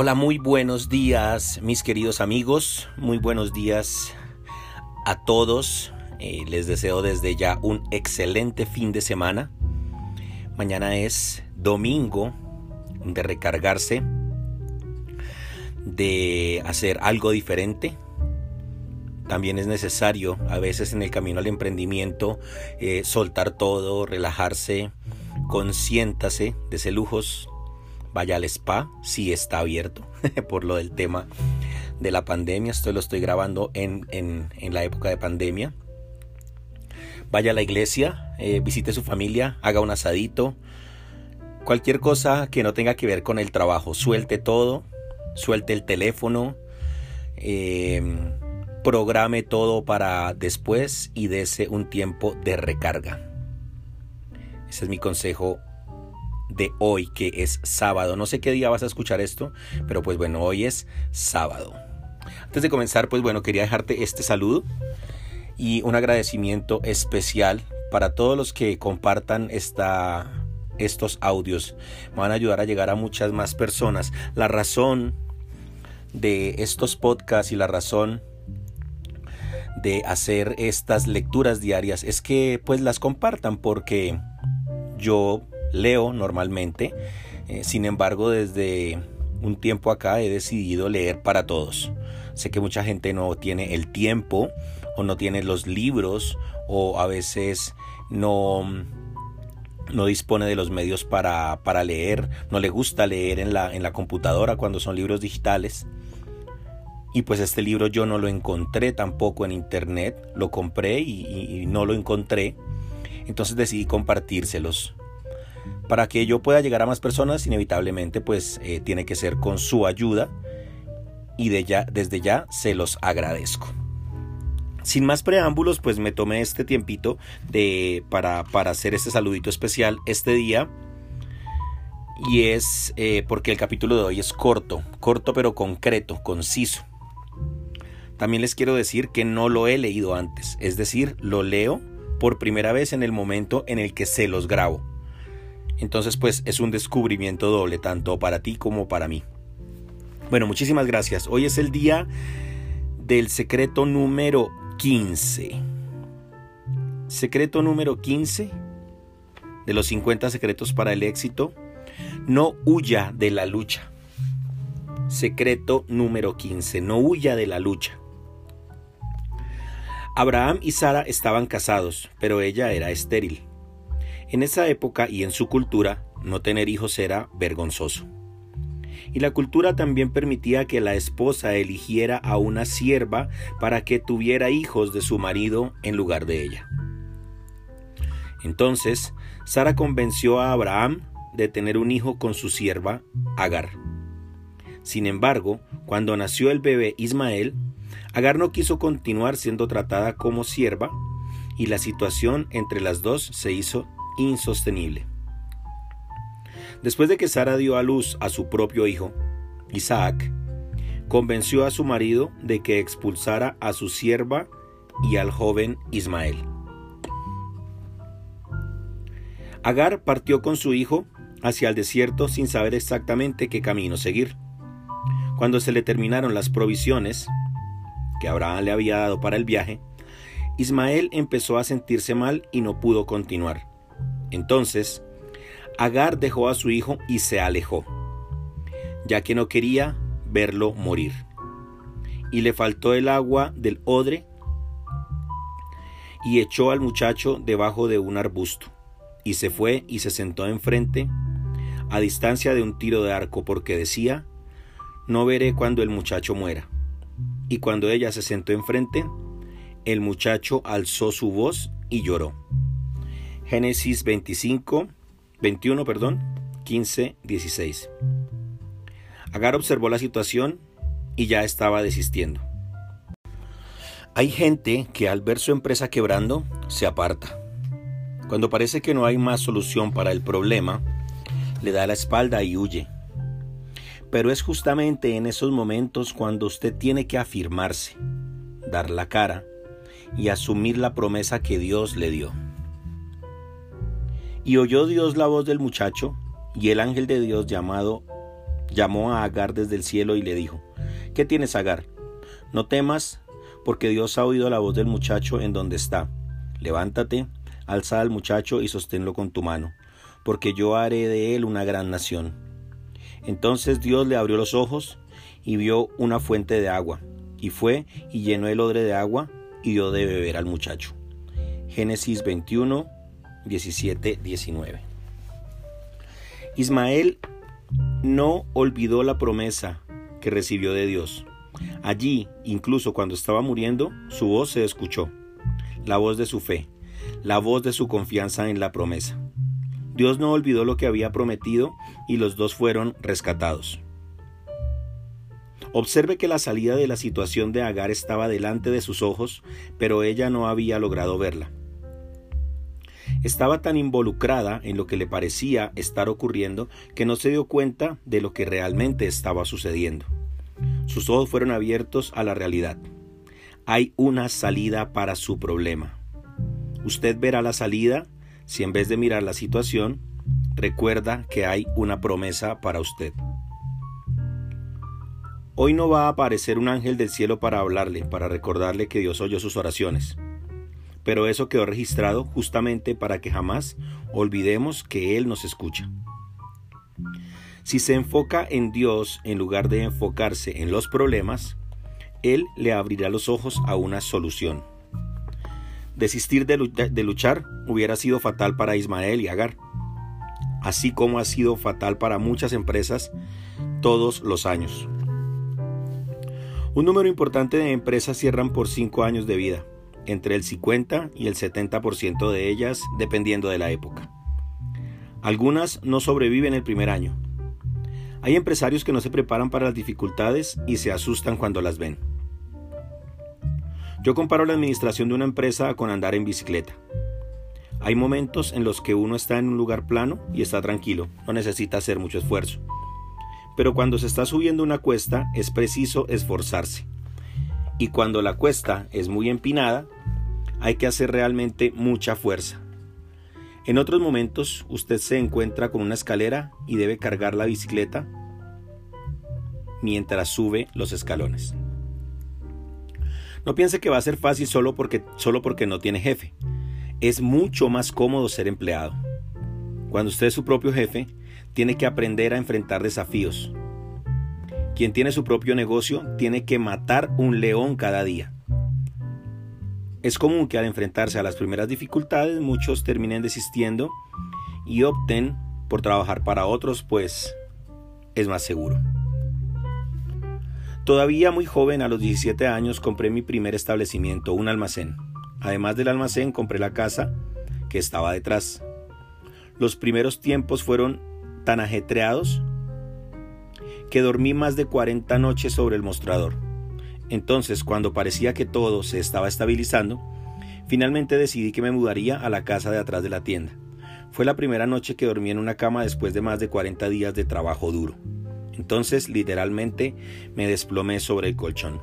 Hola, muy buenos días mis queridos amigos, muy buenos días a todos. Eh, les deseo desde ya un excelente fin de semana. Mañana es domingo de recargarse, de hacer algo diferente. También es necesario a veces en el camino al emprendimiento eh, soltar todo, relajarse, consiéntase de ese lujos vaya al spa si está abierto por lo del tema de la pandemia. Esto lo estoy grabando en, la época de pandemia. Vaya a la iglesia, eh, visite su familia, haga un asadito. Cualquier cosa que no tenga que ver con el trabajo, suelte todo, suelte el teléfono, em, programe todo para después y dese un tiempo de recarga. Ese es mi consejo de hoy, que es sábado. No sé qué día vas a escuchar esto, pero pues bueno, hoy es sábado. Antes de comenzar, pues bueno, quería dejarte este saludo y un agradecimiento especial para todos los que compartan esta, estos audios. Me van a ayudar a llegar a muchas más personas. La razón de estos podcasts y la razón de hacer estas lecturas diarias es que pues las compartan porque yo leo normalmente, eh, sin embargo desde un tiempo acá he decidido leer para todos. Sé que mucha gente no tiene el tiempo o no tiene los libros o a veces no, no dispone de los medios para, para leer, no le gusta leer en la, en la computadora cuando son libros digitales. Y pues este libro yo no lo encontré tampoco en internet, lo compré y no lo encontré. Entonces decidí compartírselos para que yo pueda llegar a más personas, inevitablemente pues eh, tiene que ser con su ayuda y de ya, desde ya se los agradezco. Sin más preámbulos, pues me tomé este tiempito de, para, para hacer este saludito especial este día. Y es eh, porque el capítulo de hoy es corto, corto pero concreto, conciso. También les quiero decir que no lo he leído antes, es decir, lo leo por primera vez en el momento en el que se los grabo. Entonces pues es un descubrimiento doble, tanto para ti como para mí. Bueno, muchísimas gracias. Hoy es el día del secreto número 15. Secreto número 15 de los 50 secretos para el éxito. No huya de la lucha. Secreto número 15. No huya de la lucha. Abraham y Sara estaban casados, pero ella era estéril. En esa época y en su cultura, no tener hijos era vergonzoso. Y la cultura también permitía que la esposa eligiera a una sierva para que tuviera hijos de su marido en lugar de ella. Entonces, Sara convenció a Abraham de tener un hijo con su sierva Agar. Sin embargo, cuando nació el bebé Ismael, Agar no quiso continuar siendo tratada como sierva y la situación entre las dos se hizo insostenible. Después de que Sara dio a luz a su propio hijo, Isaac, convenció a su marido de que expulsara a su sierva y al joven Ismael. Agar partió con su hijo hacia el desierto sin saber exactamente qué camino seguir. Cuando se le terminaron las provisiones que Abraham le había dado para el viaje, Ismael empezó a sentirse mal y no pudo continuar. Entonces, Agar dejó a su hijo y se alejó, ya que no quería verlo morir. Y le faltó el agua del odre y echó al muchacho debajo de un arbusto, y se fue y se sentó enfrente, a distancia de un tiro de arco, porque decía, no veré cuando el muchacho muera. Y cuando ella se sentó enfrente, el muchacho alzó su voz y lloró. Génesis 25, 21, perdón, 15, 16. Agar observó la situación y ya estaba desistiendo. Hay gente que al ver su empresa quebrando se aparta. Cuando parece que no hay más solución para el problema, le da la espalda y huye. Pero es justamente en esos momentos cuando usted tiene que afirmarse, dar la cara y asumir la promesa que Dios le dio. Y oyó Dios la voz del muchacho, y el ángel de Dios llamado Llamó a Agar desde el cielo y le dijo, ¿Qué tienes, Agar? No temas, porque Dios ha oído la voz del muchacho en donde está. Levántate, alza al muchacho y sosténlo con tu mano, porque yo haré de él una gran nación. Entonces Dios le abrió los ojos y vio una fuente de agua, y fue y llenó el odre de agua y dio de beber al muchacho. Génesis 21, 17, 19. Ismael no olvidó la promesa que recibió de Dios. Allí, incluso cuando estaba muriendo, su voz se escuchó, la voz de su fe, la voz de su confianza en la promesa. Dios no olvidó lo que había prometido y los dos fueron rescatados. Observe que la salida de la situación de Agar estaba delante de sus ojos, pero ella no había logrado verla. Estaba tan involucrada en lo que le parecía estar ocurriendo que no se dio cuenta de lo que realmente estaba sucediendo. Sus ojos fueron abiertos a la realidad. Hay una salida para su problema. Usted verá la salida si en vez de mirar la situación, recuerda que hay una promesa para usted. Hoy no va a aparecer un ángel del cielo para hablarle, para recordarle que Dios oyó sus oraciones pero eso quedó registrado justamente para que jamás olvidemos que Él nos escucha. Si se enfoca en Dios en lugar de enfocarse en los problemas, Él le abrirá los ojos a una solución. Desistir de, luchar hubiera sido fatal para Ismael y Agar, así como ha sido fatal para muchas empresas todos los años. Un número importante de empresas cierran por cinco años de vida entre el 50 y el 70% de ellas dependiendo de la época. Algunas no sobreviven el primer año. Hay empresarios que no se preparan para las dificultades y se asustan cuando las ven. Yo comparo la administración de una empresa con andar en bicicleta. Hay momentos en los que uno está en un lugar plano y está tranquilo, no necesita hacer mucho esfuerzo. Pero cuando se está subiendo una cuesta es preciso esforzarse. Y cuando la cuesta es muy empinada, hay que hacer realmente mucha fuerza. En otros momentos usted se encuentra con una escalera y debe cargar la bicicleta mientras sube los escalones. No piense que va a ser fácil solo porque, solo porque no tiene jefe. Es mucho más cómodo ser empleado. Cuando usted es su propio jefe, tiene que aprender a enfrentar desafíos. Quien tiene su propio negocio tiene que matar un león cada día. Es común que al enfrentarse a las primeras dificultades muchos terminen desistiendo y opten por trabajar para otros, pues es más seguro. Todavía muy joven, a los 17 años, compré mi primer establecimiento, un almacén. Además del almacén, compré la casa que estaba detrás. Los primeros tiempos fueron tan ajetreados que dormí más de 40 noches sobre el mostrador. Entonces, cuando parecía que todo se estaba estabilizando, finalmente decidí que me mudaría a la casa de atrás de la tienda. Fue la primera noche que dormí en una cama después de más de 40 días de trabajo duro. Entonces, literalmente, me desplomé sobre el colchón.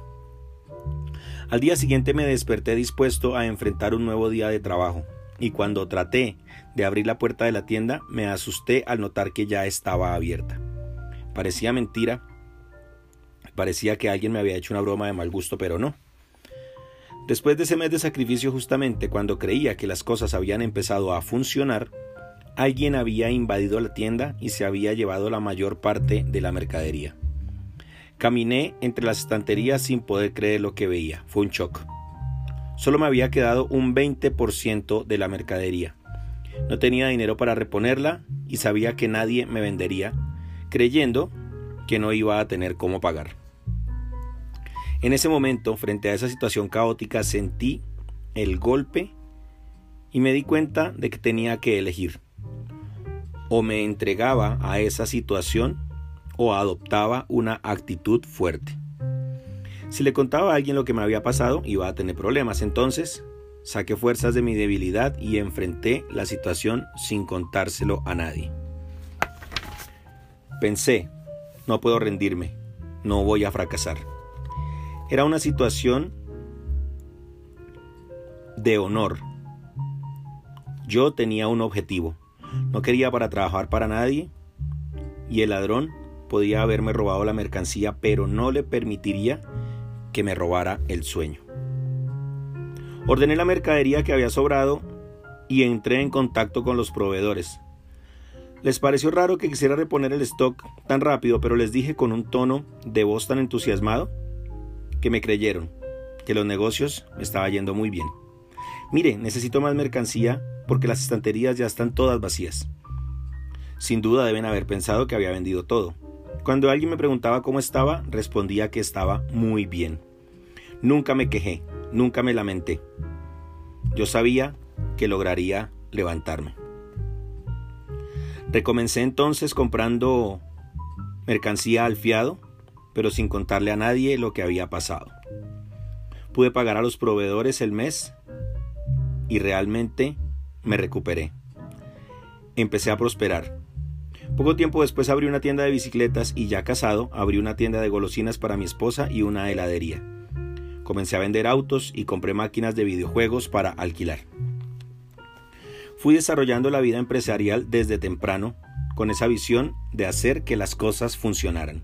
Al día siguiente me desperté dispuesto a enfrentar un nuevo día de trabajo, y cuando traté de abrir la puerta de la tienda, me asusté al notar que ya estaba abierta. Parecía mentira, Parecía que alguien me había hecho una broma de mal gusto, pero no. Después de ese mes de sacrificio justamente cuando creía que las cosas habían empezado a funcionar, alguien había invadido la tienda y se había llevado la mayor parte de la mercadería. Caminé entre las estanterías sin poder creer lo que veía. Fue un shock. Solo me había quedado un 20% de la mercadería. No tenía dinero para reponerla y sabía que nadie me vendería, creyendo que no iba a tener cómo pagar. En ese momento, frente a esa situación caótica, sentí el golpe y me di cuenta de que tenía que elegir. O me entregaba a esa situación o adoptaba una actitud fuerte. Si le contaba a alguien lo que me había pasado, iba a tener problemas. Entonces, saqué fuerzas de mi debilidad y enfrenté la situación sin contárselo a nadie. Pensé, no puedo rendirme, no voy a fracasar. Era una situación de honor. Yo tenía un objetivo. No quería para trabajar para nadie y el ladrón podía haberme robado la mercancía, pero no le permitiría que me robara el sueño. Ordené la mercadería que había sobrado y entré en contacto con los proveedores. Les pareció raro que quisiera reponer el stock tan rápido, pero les dije con un tono de voz tan entusiasmado que me creyeron, que los negocios me estaba yendo muy bien. Mire, necesito más mercancía porque las estanterías ya están todas vacías. Sin duda deben haber pensado que había vendido todo. Cuando alguien me preguntaba cómo estaba, respondía que estaba muy bien. Nunca me quejé, nunca me lamenté. Yo sabía que lograría levantarme. Recomencé entonces comprando mercancía al fiado, pero sin contarle a nadie lo que había pasado. Pude pagar a los proveedores el mes y realmente me recuperé. Empecé a prosperar. Poco tiempo después abrí una tienda de bicicletas y ya casado abrí una tienda de golosinas para mi esposa y una heladería. Comencé a vender autos y compré máquinas de videojuegos para alquilar. Fui desarrollando la vida empresarial desde temprano con esa visión de hacer que las cosas funcionaran.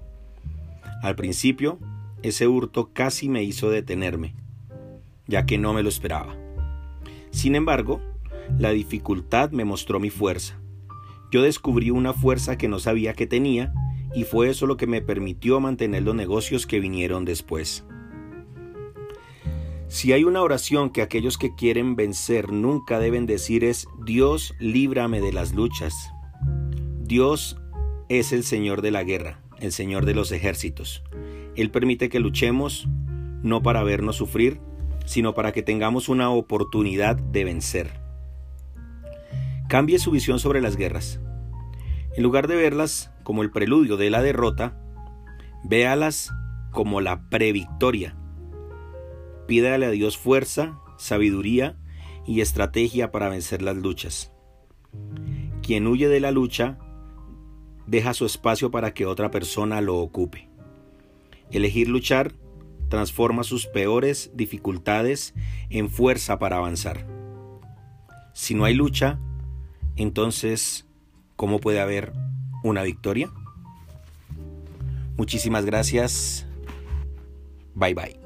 Al principio, ese hurto casi me hizo detenerme, ya que no me lo esperaba. Sin embargo, la dificultad me mostró mi fuerza. Yo descubrí una fuerza que no sabía que tenía y fue eso lo que me permitió mantener los negocios que vinieron después. Si hay una oración que aquellos que quieren vencer nunca deben decir es Dios líbrame de las luchas. Dios es el Señor de la guerra, el Señor de los ejércitos. Él permite que luchemos no para vernos sufrir, sino para que tengamos una oportunidad de vencer. Cambie su visión sobre las guerras. En lugar de verlas como el preludio de la derrota, véalas como la previctoria Pídale a Dios fuerza, sabiduría y estrategia para vencer las luchas. Quien huye de la lucha deja su espacio para que otra persona lo ocupe. Elegir luchar transforma sus peores dificultades en fuerza para avanzar. Si no hay lucha, entonces, ¿cómo puede haber una victoria? Muchísimas gracias. Bye bye.